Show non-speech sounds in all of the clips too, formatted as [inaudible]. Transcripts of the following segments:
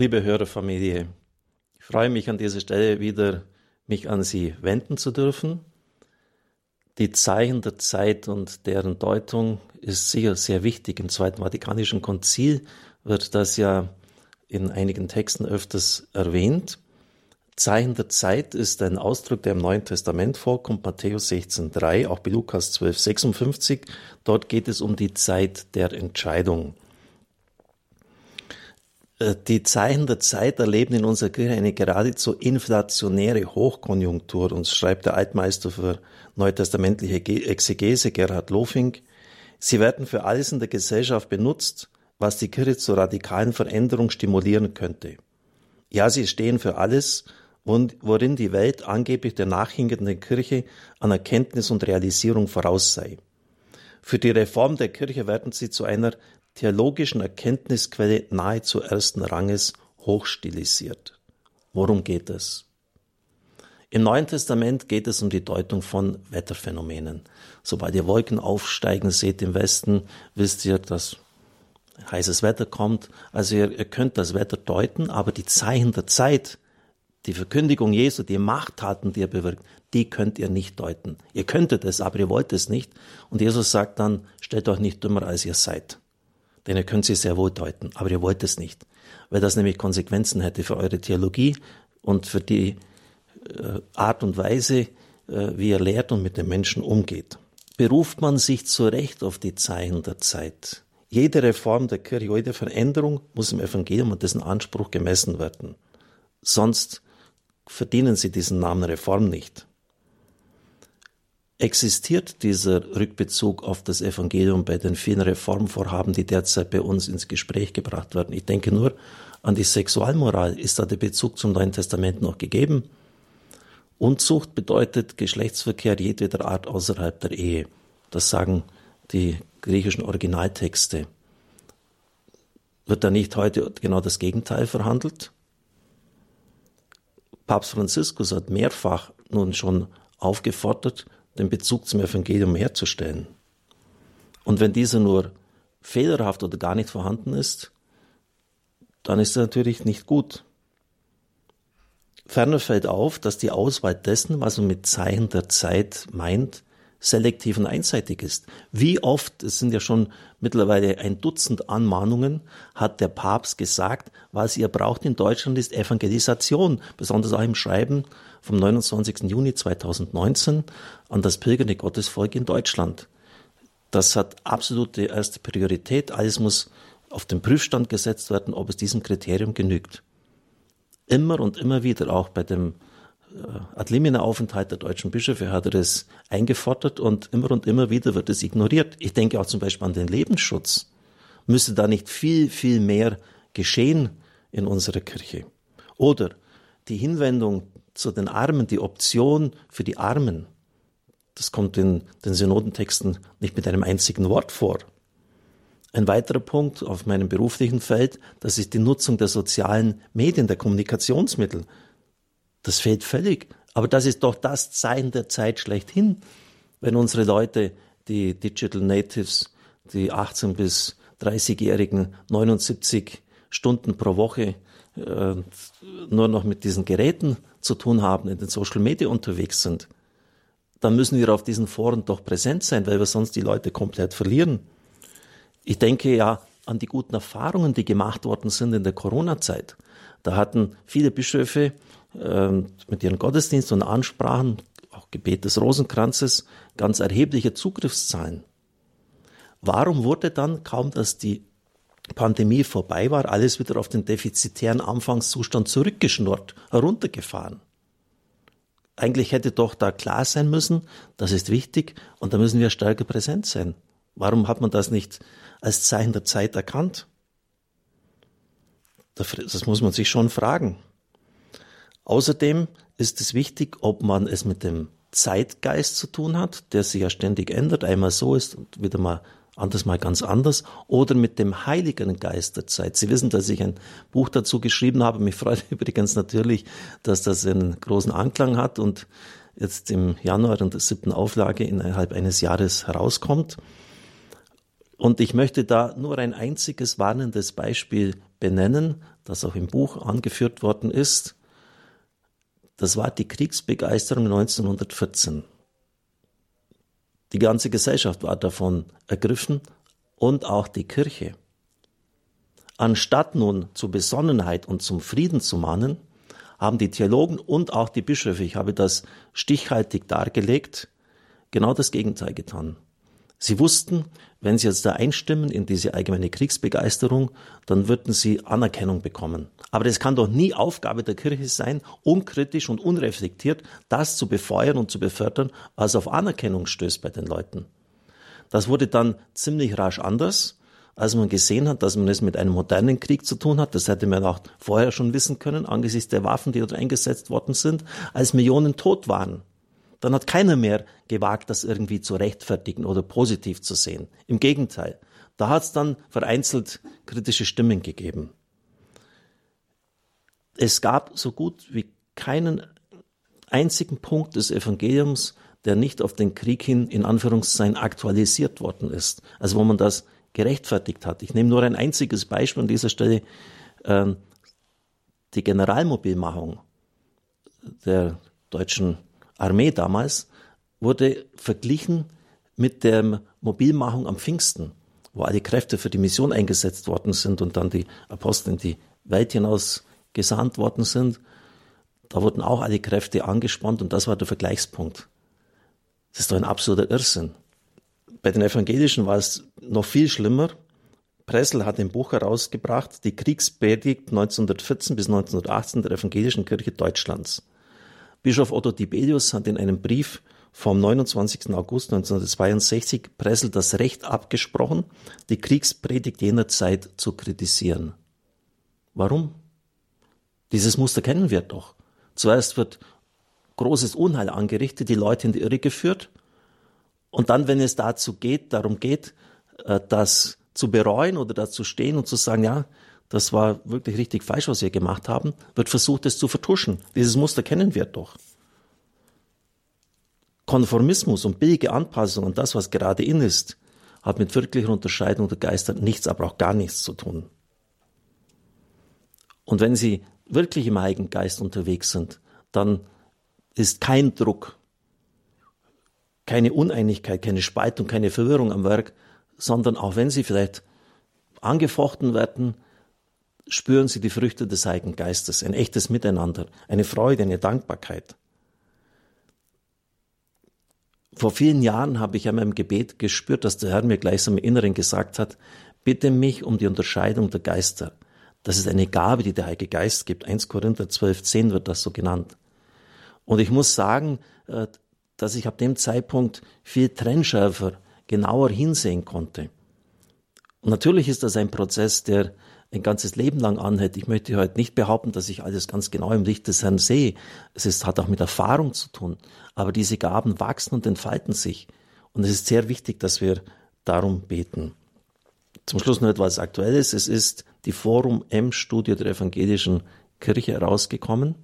Liebe Hörerfamilie, ich freue mich an dieser Stelle wieder, mich an Sie wenden zu dürfen. Die Zeichen der Zeit und deren Deutung ist sicher sehr wichtig. Im Zweiten Vatikanischen Konzil wird das ja in einigen Texten öfters erwähnt. Zeichen der Zeit ist ein Ausdruck, der im Neuen Testament vorkommt, Matthäus 16,3, auch bei Lukas 12,56. Dort geht es um die Zeit der Entscheidung. Äh, die Zeichen der Zeit erleben in unserer Kirche eine geradezu inflationäre Hochkonjunktur. Uns schreibt der Altmeister für neutestamentliche Exegese Gerhard Lofing. Sie werden für alles in der Gesellschaft benutzt, was die Kirche zur radikalen Veränderung stimulieren könnte. Ja, sie stehen für alles, worin die Welt angeblich der nachhinkenden Kirche an Erkenntnis und Realisierung voraus sei. Für die Reform der Kirche werden sie zu einer theologischen Erkenntnisquelle nahezu ersten Ranges hochstilisiert. Worum geht es? Im Neuen Testament geht es um die Deutung von Wetterphänomenen. Sobald ihr Wolken aufsteigen seht im Westen, wisst ihr, dass heißes Wetter kommt. Also ihr, ihr könnt das Wetter deuten, aber die Zeichen der Zeit, die Verkündigung Jesu, die Machttaten, die er bewirkt, die könnt ihr nicht deuten. Ihr könntet es, aber ihr wollt es nicht. Und Jesus sagt dann, stellt euch nicht dümmer, als ihr seid. Denn ihr könnt sie sehr wohl deuten, aber ihr wollt es nicht. Weil das nämlich Konsequenzen hätte für eure Theologie und für die äh, Art und Weise, äh, wie ihr lehrt und mit den Menschen umgeht. Beruft man sich zu Recht auf die Zeichen der Zeit? Jede Reform der Kirche, jede Veränderung muss im Evangelium und dessen Anspruch gemessen werden. Sonst verdienen sie diesen Namen Reform nicht. Existiert dieser Rückbezug auf das Evangelium bei den vielen Reformvorhaben, die derzeit bei uns ins Gespräch gebracht werden? Ich denke nur an die Sexualmoral. Ist da der Bezug zum Neuen Testament noch gegeben? Unzucht bedeutet Geschlechtsverkehr jedweder Art außerhalb der Ehe. Das sagen die griechischen Originaltexte. Wird da nicht heute genau das Gegenteil verhandelt? Papst Franziskus hat mehrfach nun schon aufgefordert, den Bezug zum Evangelium herzustellen. Und wenn dieser nur fehlerhaft oder gar nicht vorhanden ist, dann ist er natürlich nicht gut. Ferner fällt auf, dass die Auswahl dessen, was man mit Zeichen der Zeit meint, selektiv und einseitig ist. Wie oft, es sind ja schon mittlerweile ein Dutzend Anmahnungen, hat der Papst gesagt, was ihr braucht in Deutschland ist Evangelisation, besonders auch im Schreiben vom 29. Juni 2019 an das pilgernde Gottesvolk in Deutschland. Das hat absolute erste Priorität. Alles muss auf den Prüfstand gesetzt werden, ob es diesem Kriterium genügt. Immer und immer wieder, auch bei dem äh, Ad limina Aufenthalt der deutschen Bischöfe hat er das eingefordert und immer und immer wieder wird es ignoriert. Ich denke auch zum Beispiel an den Lebensschutz. Müsste da nicht viel, viel mehr geschehen in unserer Kirche? Oder die Hinwendung zu den Armen, die Option für die Armen. Das kommt in den Synodentexten nicht mit einem einzigen Wort vor. Ein weiterer Punkt auf meinem beruflichen Feld, das ist die Nutzung der sozialen Medien, der Kommunikationsmittel. Das fehlt völlig. Aber das ist doch das Zeichen der Zeit schlechthin, wenn unsere Leute, die Digital Natives, die 18 bis 30-Jährigen 79 Stunden pro Woche äh, nur noch mit diesen Geräten zu tun haben, in den Social Media unterwegs sind, dann müssen wir auf diesen Foren doch präsent sein, weil wir sonst die Leute komplett verlieren. Ich denke ja an die guten Erfahrungen, die gemacht worden sind in der Corona-Zeit. Da hatten viele Bischöfe äh, mit ihren Gottesdiensten und Ansprachen, auch Gebet des Rosenkranzes, ganz erhebliche Zugriffszahlen. Warum wurde dann, kaum dass die Pandemie vorbei war, alles wieder auf den defizitären Anfangszustand zurückgeschnurrt, heruntergefahren? Eigentlich hätte doch da klar sein müssen, das ist wichtig und da müssen wir stärker präsent sein. Warum hat man das nicht als Zeichen der Zeit erkannt? Das muss man sich schon fragen. Außerdem ist es wichtig, ob man es mit dem Zeitgeist zu tun hat, der sich ja ständig ändert, einmal so ist und wieder mal anders mal ganz anders, oder mit dem Heiligen Geist der Zeit. Sie wissen, dass ich ein Buch dazu geschrieben habe. Mich freut [laughs] übrigens natürlich, dass das einen großen Anklang hat und jetzt im Januar in der siebten Auflage innerhalb eines Jahres herauskommt. Und ich möchte da nur ein einziges warnendes Beispiel benennen, das auch im Buch angeführt worden ist. Das war die Kriegsbegeisterung 1914. Die ganze Gesellschaft war davon ergriffen und auch die Kirche. Anstatt nun zur Besonnenheit und zum Frieden zu mahnen, haben die Theologen und auch die Bischöfe, ich habe das stichhaltig dargelegt, genau das Gegenteil getan. Sie wussten, wenn sie jetzt da einstimmen in diese allgemeine Kriegsbegeisterung, dann würden sie Anerkennung bekommen. Aber das kann doch nie Aufgabe der Kirche sein, unkritisch und unreflektiert das zu befeuern und zu befördern, was auf Anerkennung stößt bei den Leuten. Das wurde dann ziemlich rasch anders, als man gesehen hat, dass man es mit einem modernen Krieg zu tun hat. Das hätte man auch vorher schon wissen können, angesichts der Waffen, die dort eingesetzt worden sind, als Millionen tot waren dann hat keiner mehr gewagt, das irgendwie zu rechtfertigen oder positiv zu sehen. Im Gegenteil, da hat es dann vereinzelt kritische Stimmen gegeben. Es gab so gut wie keinen einzigen Punkt des Evangeliums, der nicht auf den Krieg hin in Anführungszeichen aktualisiert worden ist. Also wo man das gerechtfertigt hat. Ich nehme nur ein einziges Beispiel an dieser Stelle. Ähm, die Generalmobilmachung der deutschen Armee damals wurde verglichen mit der Mobilmachung am Pfingsten, wo alle Kräfte für die Mission eingesetzt worden sind und dann die Apostel in die Welt hinaus gesandt worden sind. Da wurden auch alle Kräfte angespannt und das war der Vergleichspunkt. Das ist doch ein absoluter Irrsinn. Bei den Evangelischen war es noch viel schlimmer. Pressel hat ein Buch herausgebracht, die Kriegspredigt 1914 bis 1918 der Evangelischen Kirche Deutschlands. Bischof Otto Tibelius hat in einem Brief vom 29. August 1962 Pressel das Recht abgesprochen, die Kriegspredigt jener Zeit zu kritisieren. Warum? Dieses Muster kennen wir doch. Zuerst wird großes Unheil angerichtet, die Leute in die Irre geführt. Und dann, wenn es dazu geht, darum geht, äh, das zu bereuen oder dazu stehen und zu sagen, ja, das war wirklich richtig falsch, was wir gemacht haben, wird versucht, es zu vertuschen. Dieses Muster kennen wir doch. Konformismus und billige Anpassung an das, was gerade in ist, hat mit wirklicher Unterscheidung der Geister nichts, aber auch gar nichts zu tun. Und wenn Sie wirklich im Heiligen Geist unterwegs sind, dann ist kein Druck, keine Uneinigkeit, keine Spaltung, keine Verwirrung am Werk, sondern auch wenn Sie vielleicht angefochten werden, spüren sie die Früchte des Heiligen Geistes, ein echtes Miteinander, eine Freude, eine Dankbarkeit. Vor vielen Jahren habe ich an meinem Gebet gespürt, dass der Herr mir gleichsam im Inneren gesagt hat, bitte mich um die Unterscheidung der Geister. Das ist eine Gabe, die der Heilige Geist gibt. 1 Korinther 12, 10 wird das so genannt. Und ich muss sagen, äh, dass ich ab dem Zeitpunkt viel trennschärfer, genauer hinsehen konnte. Und natürlich ist das ein Prozess, der ein ganzes Leben lang anhält. Ich möchte heute nicht behaupten, dass ich alles ganz genau im Licht des Herrn sehe. Es ist, hat auch mit Erfahrung zu tun. Aber diese Gaben wachsen und entfalten sich. Und es ist sehr wichtig, dass wir darum beten. Zum Schluss noch etwas Aktuelles. Es ist die Forum M-Studie der evangelischen Kirche herausgekommen,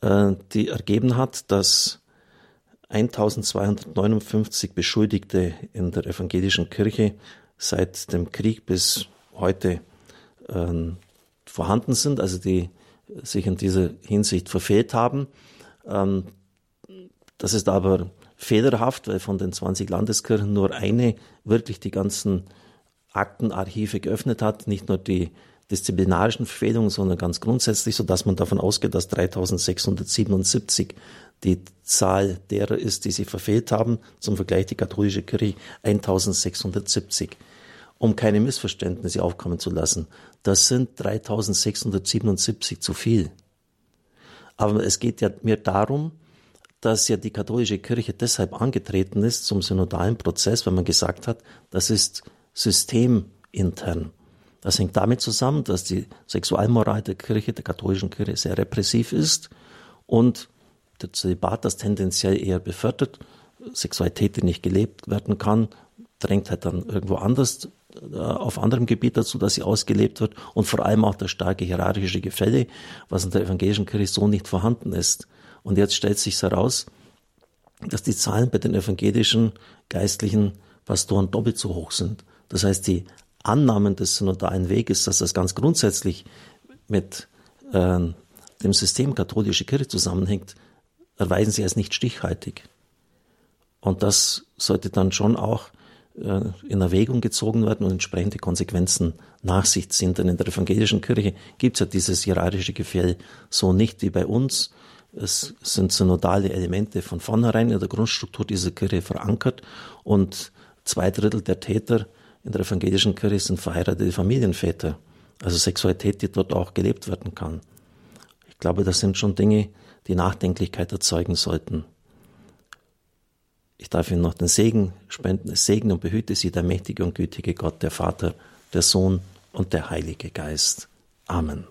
äh, die ergeben hat, dass 1259 Beschuldigte in der evangelischen Kirche seit dem Krieg bis heute ähm, vorhanden sind, also die sich in dieser Hinsicht verfehlt haben. Ähm, das ist aber fehlerhaft, weil von den 20 Landeskirchen nur eine wirklich die ganzen Aktenarchive geöffnet hat, nicht nur die disziplinarischen Verfehlungen, sondern ganz grundsätzlich, so dass man davon ausgeht, dass 3677 die Zahl derer ist, die sie verfehlt haben. Zum Vergleich die katholische Kirche 1670 um keine Missverständnisse aufkommen zu lassen. Das sind 3677 zu viel. Aber es geht ja mir darum, dass ja die katholische Kirche deshalb angetreten ist zum synodalen Prozess, weil man gesagt hat, das ist systemintern. Das hängt damit zusammen, dass die Sexualmoral der Kirche, der katholischen Kirche, sehr repressiv ist und der Zölibat das tendenziell eher befördert. Sexualität, die nicht gelebt werden kann, drängt halt dann irgendwo anders äh, auf anderem Gebiet dazu, dass sie ausgelebt wird und vor allem auch das starke hierarchische Gefälle, was in der evangelischen Kirche so nicht vorhanden ist. Und jetzt stellt sich heraus, dass die Zahlen bei den evangelischen geistlichen Pastoren doppelt so hoch sind. Das heißt, die Annahmen des synodalen Weges, dass das ganz grundsätzlich mit äh, dem System katholische Kirche zusammenhängt, erweisen sie als nicht stichhaltig. Und das sollte dann schon auch in Erwägung gezogen werden und entsprechende Konsequenzen nach sich ziehen. Denn in der evangelischen Kirche gibt es ja dieses hierarchische Gefäll so nicht wie bei uns. Es sind synodale Elemente von vornherein in der Grundstruktur dieser Kirche verankert und zwei Drittel der Täter in der evangelischen Kirche sind verheiratete Familienväter. Also Sexualität, die dort auch gelebt werden kann. Ich glaube, das sind schon Dinge, die Nachdenklichkeit erzeugen sollten. Ich darf Ihnen noch den Segen spenden. Segen und behüte Sie der mächtige und gütige Gott, der Vater, der Sohn und der Heilige Geist. Amen.